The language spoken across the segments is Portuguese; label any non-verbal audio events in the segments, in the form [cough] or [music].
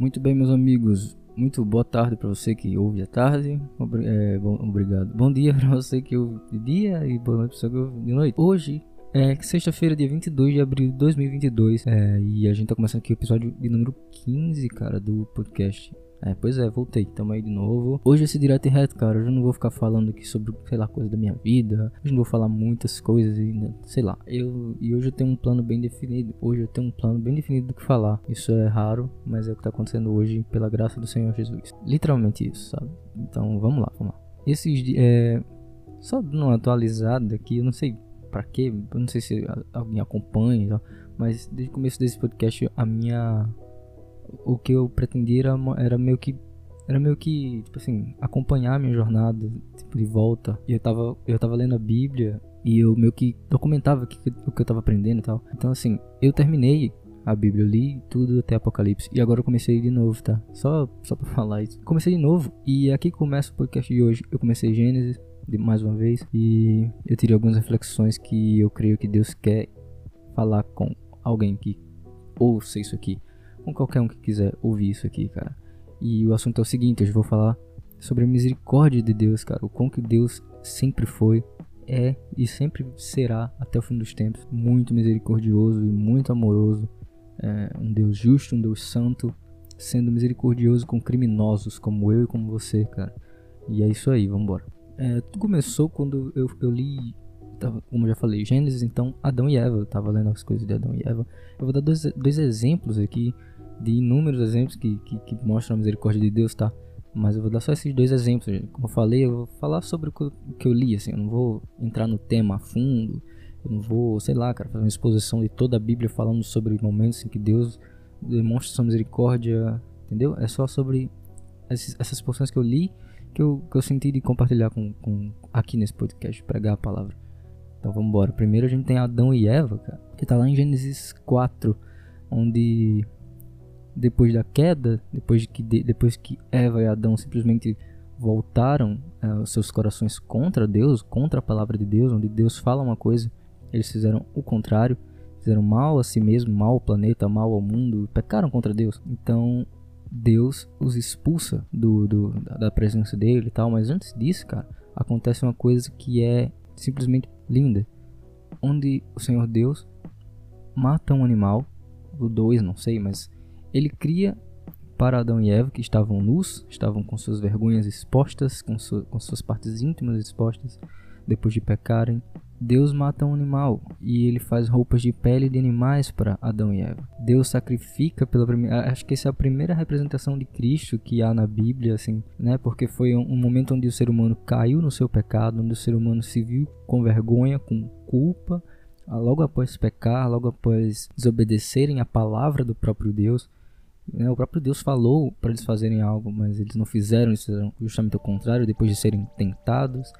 Muito bem, meus amigos. Muito boa tarde para você que ouve à tarde. Obri é, bom, obrigado. Bom dia [laughs] para você que ouve de dia e boa noite para você que ouve de noite. Hoje é sexta-feira, dia 22 de abril de 2022. É, e a gente tá começando aqui o episódio de número 15, cara, do podcast. É, pois é, voltei, tamo aí de novo. Hoje esse direto e reto, cara, hoje eu não vou ficar falando aqui sobre, sei lá, coisa da minha vida. Hoje não vou falar muitas coisas e, né, sei lá. Eu, e hoje eu tenho um plano bem definido. Hoje eu tenho um plano bem definido do que falar. Isso é raro, mas é o que tá acontecendo hoje pela graça do Senhor Jesus. Literalmente isso, sabe? Então vamos lá, vamos lá. Esses é... Só dando uma atualizada aqui, eu não sei para quê, eu não sei se alguém acompanha, mas desde o começo desse podcast a minha o que eu pretendia era, era meio que era meio que, tipo assim, acompanhar a minha jornada, tipo, de volta. E eu tava, eu tava lendo a Bíblia e eu meio que documentava o que, o que eu tava aprendendo e tal. Então, assim, eu terminei a Bíblia, eu li tudo até Apocalipse. E agora eu comecei de novo, tá? Só, só pra falar isso. Comecei de novo. E aqui começa o podcast de hoje. Eu comecei Gênesis, de mais uma vez. E eu tirei algumas reflexões que eu creio que Deus quer falar com alguém que ouça isso aqui com qualquer um que quiser ouvir isso aqui, cara. E o assunto é o seguinte, hoje eu vou falar sobre a misericórdia de Deus, cara. O quão que Deus sempre foi, é e sempre será até o fim dos tempos muito misericordioso e muito amoroso. É um Deus justo, um Deus santo, sendo misericordioso com criminosos como eu e como você, cara. E é isso aí, vambora. É, tudo começou quando eu, eu li como já falei, Gênesis, então Adão e Eva. Eu tava lendo as coisas de Adão e Eva. Eu vou dar dois, dois exemplos aqui, de inúmeros exemplos que, que, que, mostram a misericórdia de Deus, tá? Mas eu vou dar só esses dois exemplos. Como eu falei, eu vou falar sobre o que eu li, assim. Eu não vou entrar no tema a fundo. Eu não vou, sei lá, cara, fazer uma exposição de toda a Bíblia falando sobre momentos em que Deus demonstra sua misericórdia, entendeu? É só sobre essas porções que eu li que eu, que eu senti de compartilhar com, com aqui nesse podcast, pregar a palavra. Então vamos embora. Primeiro a gente tem Adão e Eva, cara, que tá lá em Gênesis 4, onde depois da queda, depois que depois que Eva e Adão simplesmente voltaram uh, seus corações contra Deus, contra a palavra de Deus, onde Deus fala uma coisa, eles fizeram o contrário, fizeram mal a si mesmo, mal ao planeta, mal ao mundo, pecaram contra Deus. Então Deus os expulsa do, do da presença dele e tal, mas antes disso, cara, acontece uma coisa que é simplesmente linda, onde o Senhor Deus mata um animal, o dois, não sei, mas ele cria para Adão e Eva que estavam nus, estavam com suas vergonhas expostas, com, sua, com suas partes íntimas expostas, depois de pecarem. Deus mata um animal e ele faz roupas de pele de animais para Adão e Eva. Deus sacrifica pela primeira, acho que essa é a primeira representação de Cristo que há na Bíblia, assim, né? Porque foi um momento onde o ser humano caiu no seu pecado, onde o ser humano se viu com vergonha, com culpa, logo após pecar, logo após desobedecerem a palavra do próprio Deus. Né? O próprio Deus falou para eles fazerem algo, mas eles não fizeram, eles fizeram justamente o contrário, depois de serem tentados.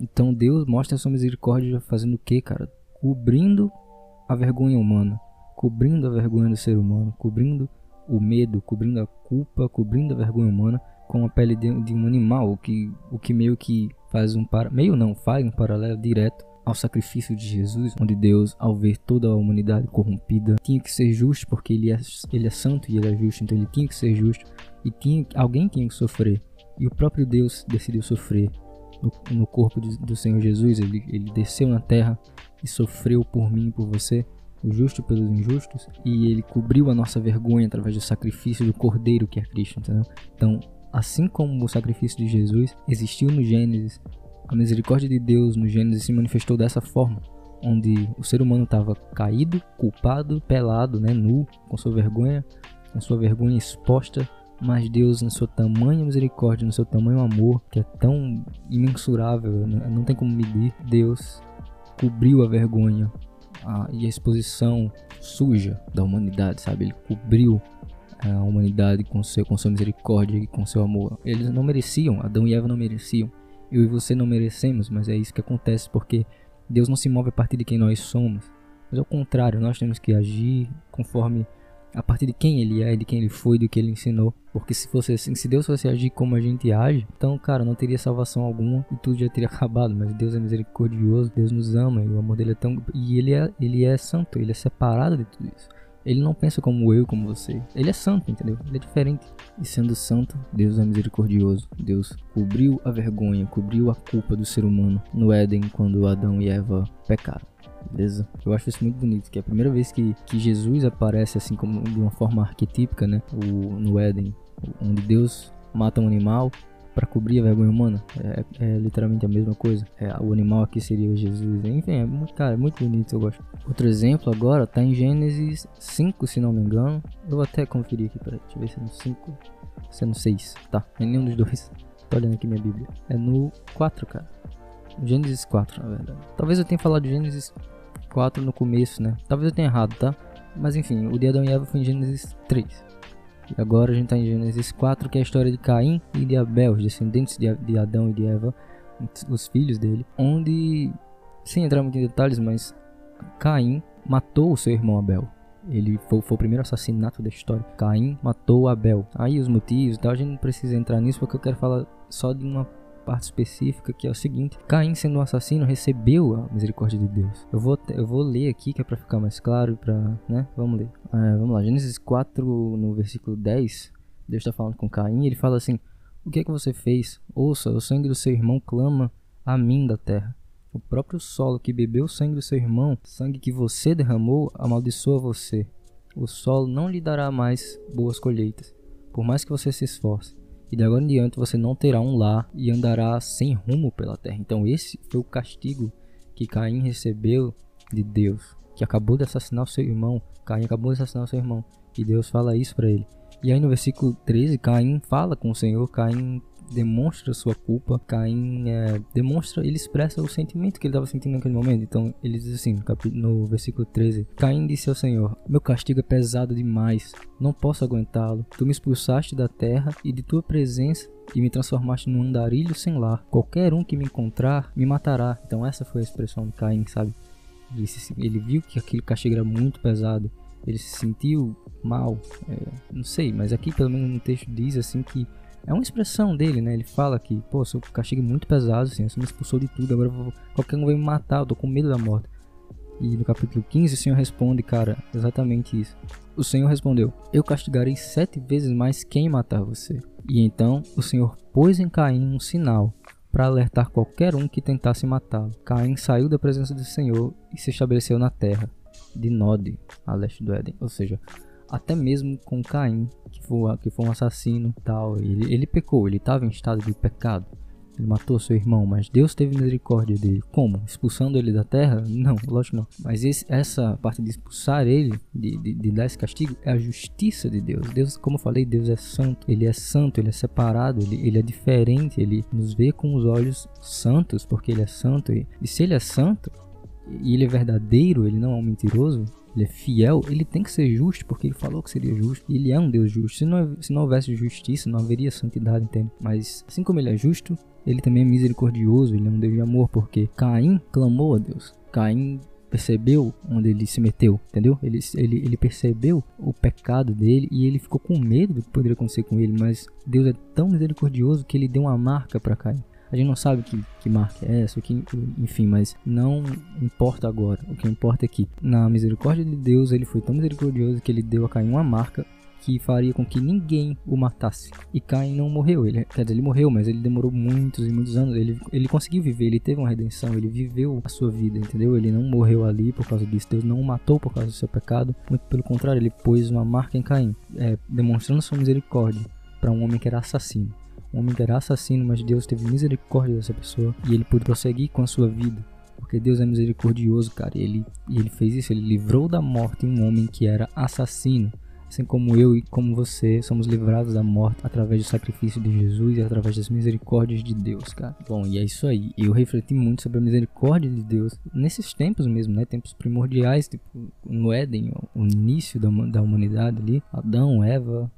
Então Deus mostra a sua misericórdia fazendo o que, cara? Cobrindo a vergonha humana, cobrindo a vergonha do ser humano, cobrindo o medo, cobrindo a culpa, cobrindo a vergonha humana com a pele de, de um animal, o que, o que meio que faz um para meio não faz um paralelo direto ao sacrifício de Jesus, onde Deus, ao ver toda a humanidade corrompida, tinha que ser justo porque ele é, ele é santo e ele é justo, então ele tinha que ser justo e tinha, alguém tinha que sofrer. E o próprio Deus decidiu sofrer no, no corpo de, do Senhor Jesus, ele, ele desceu na terra e sofreu por mim e por você, o justo pelos injustos, e ele cobriu a nossa vergonha através do sacrifício do Cordeiro que é Cristo, entendeu? Então, assim como o sacrifício de Jesus existiu no Gênesis, a misericórdia de Deus no Gênesis se manifestou dessa forma, onde o ser humano estava caído, culpado, pelado, né, nu, com sua vergonha, com sua vergonha exposta mas Deus, na sua tamanha misericórdia, no seu tamanho amor, que é tão imensurável, né? não tem como medir, Deus cobriu a vergonha a, e a exposição suja da humanidade, sabe? Ele cobriu a humanidade com, seu, com sua misericórdia e com seu amor. Eles não mereciam, Adão e Eva não mereciam. Eu e você não merecemos, mas é isso que acontece porque Deus não se move a partir de quem nós somos. Mas ao contrário, nós temos que agir conforme a partir de quem ele é, de quem ele foi, do que ele ensinou. Porque se fosse assim, se Deus fosse agir como a gente age, então, cara, não teria salvação alguma e tudo já teria [laughs] acabado. Mas Deus é misericordioso, Deus nos ama e o amor dele é tão. E ele é, ele é santo, ele é separado de tudo isso. Ele não pensa como eu, como você. Ele é santo, entendeu? Ele é diferente. E sendo santo, Deus é misericordioso. Deus cobriu a vergonha, cobriu a culpa do ser humano no Éden quando Adão e Eva pecaram. Beleza? Eu acho isso muito bonito, que é a primeira vez que, que Jesus aparece assim como de uma forma arquetípica, né? O, no Éden, onde Deus mata um animal para cobrir a vergonha humana. É, é, literalmente a mesma coisa. É, o animal aqui seria Jesus. Enfim, é muito, cara, é muito bonito, eu gosto. Outro exemplo agora tá em Gênesis 5, se não me engano. Eu vou até conferir aqui, eu ver se é no 5, se é no 6. Tá, é nenhum dos dois. Tô olhando aqui minha Bíblia. É no 4, cara. Gênesis 4, na verdade. Talvez eu tenha falado de Gênesis 4 no começo, né? Talvez eu tenha errado, tá? Mas enfim, o dia de Adão e Eva foi em Gênesis 3. E agora a gente está em Gênesis 4, que é a história de Caim e de Abel, os descendentes de Adão e de Eva, os filhos dele, onde, sem entrar muito em detalhes, mas Caim matou o seu irmão Abel. Ele foi, foi, o primeiro assassinato da história. Caim matou Abel. Aí os motivos e tal, a gente não precisa entrar nisso porque eu quero falar só de uma parte específica que é o seguinte: Caim, sendo um assassino, recebeu a misericórdia de Deus. Eu vou, eu vou ler aqui que é para ficar mais claro, para, né? Vamos ler. É, vamos lá, Gênesis 4, no versículo 10, Deus está falando com Caim, ele fala assim: O que é que você fez? Ouça, o sangue do seu irmão clama a mim da terra. O próprio solo que bebeu o sangue do seu irmão, sangue que você derramou, amaldiçoa você. O solo não lhe dará mais boas colheitas, por mais que você se esforce e de agora em diante você não terá um lar e andará sem rumo pela terra. Então esse foi o castigo que Caim recebeu de Deus, que acabou de assassinar o seu irmão. Caim acabou de assassinar o seu irmão e Deus fala isso para ele. E aí no versículo 13, Caim fala com o Senhor, Caim demonstra sua culpa, Caim é, demonstra, ele expressa o sentimento que ele estava sentindo naquele momento. Então ele diz assim, no, versículo 13: Caim disse ao Senhor: Meu castigo é pesado demais, não posso aguentá-lo. Tu me expulsaste da terra e de tua presença e me transformaste num andarilho sem lar. Qualquer um que me encontrar me matará. Então essa foi a expressão de Caim, sabe? Ele, se, ele viu que aquele castigo era muito pesado. Ele se sentiu mal, é, não sei, mas aqui pelo menos no texto diz assim que é uma expressão dele, né? Ele fala que, pô, seu castigo é muito pesado, assim, você me expulsou de tudo, agora vou, qualquer um vai me matar, eu tô com medo da morte. E no capítulo 15 o Senhor responde, cara, exatamente isso. O Senhor respondeu: Eu castigarei sete vezes mais quem matar você. E então o Senhor pôs em Caim um sinal para alertar qualquer um que tentasse matá-lo. Caim saiu da presença do Senhor e se estabeleceu na terra de Nod, a leste do Éden. Ou seja, até mesmo com Caim, que foi, que foi um assassino tal. Ele, ele pecou, ele estava em estado de pecado. Ele matou seu irmão, mas Deus teve misericórdia dele. Como? Expulsando ele da terra? Não, lógico não. Mas esse, essa parte de expulsar ele, de, de, de, dar esse castigo, é a justiça de Deus. Deus, como eu falei, Deus é santo. Ele é santo, ele é separado, ele, ele é diferente. Ele nos vê com os olhos santos, porque ele é santo. E, e se ele é santo, e ele é verdadeiro, ele não é um mentiroso, ele é fiel, ele tem que ser justo, porque ele falou que seria justo, e ele é um Deus justo. Se não, se não houvesse justiça, não haveria santidade, entende? Mas assim como ele é justo, ele também é misericordioso, ele é um Deus de amor, porque Caim clamou a Deus. Caim percebeu onde ele se meteu, entendeu? Ele, ele, ele percebeu o pecado dele e ele ficou com medo do que poderia acontecer com ele, mas Deus é tão misericordioso que ele deu uma marca para Caim. A gente não sabe que, que marca é essa, que, enfim, mas não importa agora. O que importa é que, na misericórdia de Deus, ele foi tão misericordioso que ele deu a Caim uma marca que faria com que ninguém o matasse. E Caim não morreu, ele, quer dizer, ele morreu, mas ele demorou muitos e muitos anos. Ele, ele conseguiu viver, ele teve uma redenção, ele viveu a sua vida, entendeu? Ele não morreu ali por causa disso. Deus não o matou por causa do seu pecado, muito pelo contrário, ele pôs uma marca em Caim, é, demonstrando sua misericórdia para um homem que era assassino. Um homem era assassino, mas Deus teve misericórdia dessa pessoa e ele pôde prosseguir com a sua vida. Porque Deus é misericordioso, cara. E ele, e ele fez isso, ele livrou da morte um homem que era assassino. Assim como eu e como você somos livrados da morte através do sacrifício de Jesus e através das misericórdias de Deus, cara. Bom, e é isso aí. Eu refleti muito sobre a misericórdia de Deus nesses tempos mesmo, né? Tempos primordiais, tipo no Éden, o início da, da humanidade ali. Adão, Eva,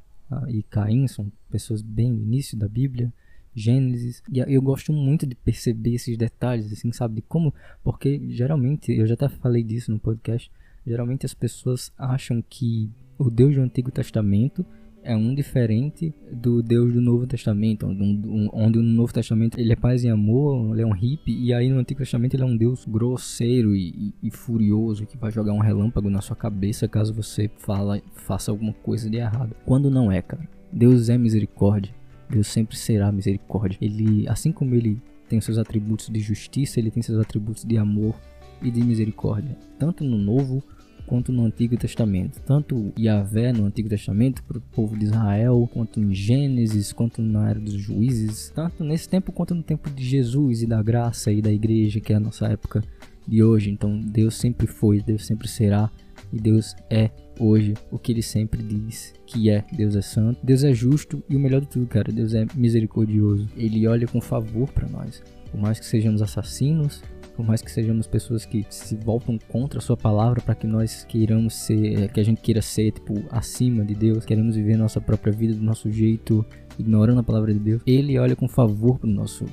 e Caim são pessoas bem no início da Bíblia, Gênesis, e eu gosto muito de perceber esses detalhes, assim, sabe, de como, porque geralmente, eu já até falei disso no podcast, geralmente as pessoas acham que o Deus do Antigo Testamento é um diferente do Deus do Novo Testamento, onde, no Novo Testamento ele é paz e amor, ele é um hippie, e aí no Antigo Testamento ele é um Deus grosseiro e, e, e furioso que vai jogar um relâmpago na sua cabeça caso você fala, faça alguma coisa de errado. Quando não é, cara. Deus é misericórdia. Deus sempre será misericórdia. Ele, assim como ele tem seus atributos de justiça, ele tem seus atributos de amor e de misericórdia, tanto no Novo quanto no Antigo Testamento. Tanto Yahvé no Antigo Testamento para o povo de Israel, quanto em Gênesis, quanto na era dos juízes, tanto nesse tempo quanto no tempo de Jesus e da graça e da igreja, que é a nossa época de hoje. Então Deus sempre foi, Deus sempre será e Deus é hoje o que ele sempre diz que é. Deus é santo, Deus é justo e o melhor de tudo, cara, Deus é misericordioso. Ele olha com favor para nós. Por mais que sejamos assassinos, por mais que sejamos pessoas que se voltam contra a sua palavra para que nós queiramos ser, é, que a gente queira ser tipo acima de Deus, queremos viver nossa própria vida do nosso jeito, ignorando a palavra de Deus. Ele olha com favor para nosso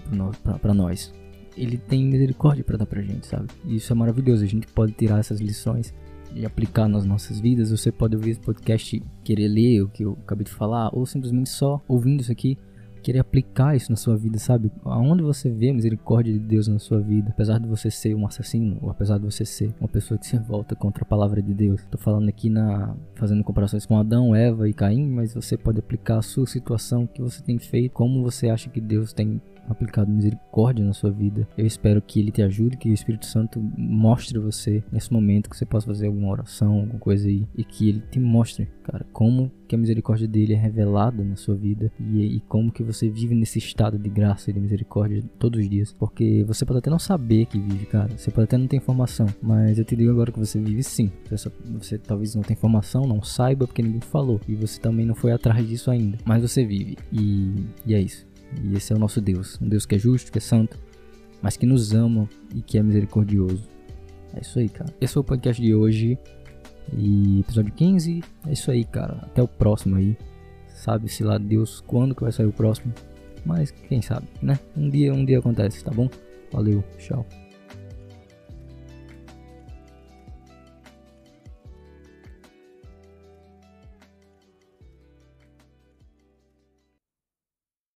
para nós. Ele tem misericórdia para dar pra gente, sabe? E isso é maravilhoso. A gente pode tirar essas lições e aplicar nas nossas vidas. Você pode ouvir esse podcast, querer ler o que eu acabei de falar, ou simplesmente só ouvindo isso aqui querer aplicar isso na sua vida, sabe? Aonde você vê a misericórdia de Deus na sua vida, apesar de você ser um assassino, ou apesar de você ser uma pessoa que se revolta contra a palavra de Deus. Tô falando aqui na fazendo comparações com Adão, Eva e Caim, mas você pode aplicar a sua situação que você tem feito, como você acha que Deus tem aplicado misericórdia na sua vida. Eu espero que ele te ajude, que o Espírito Santo mostre você nesse momento que você possa fazer alguma oração, alguma coisa aí, e que ele te mostre, cara, como que a misericórdia dele é revelada na sua vida e, e como que você vive nesse estado de graça e de misericórdia todos os dias. Porque você pode até não saber que vive, cara. Você pode até não ter informação, mas eu te digo agora que você vive sim. Você, só, você talvez não tenha informação, não saiba porque ninguém falou e você também não foi atrás disso ainda, mas você vive e, e é isso. E esse é o nosso Deus, um Deus que é justo, que é santo, mas que nos ama e que é misericordioso. É isso aí, cara. Esse foi o podcast de hoje. E episódio 15. É isso aí, cara. Até o próximo aí. Sabe-se lá Deus quando que vai sair o próximo. Mas quem sabe, né? Um dia, um dia acontece, tá bom? Valeu, tchau.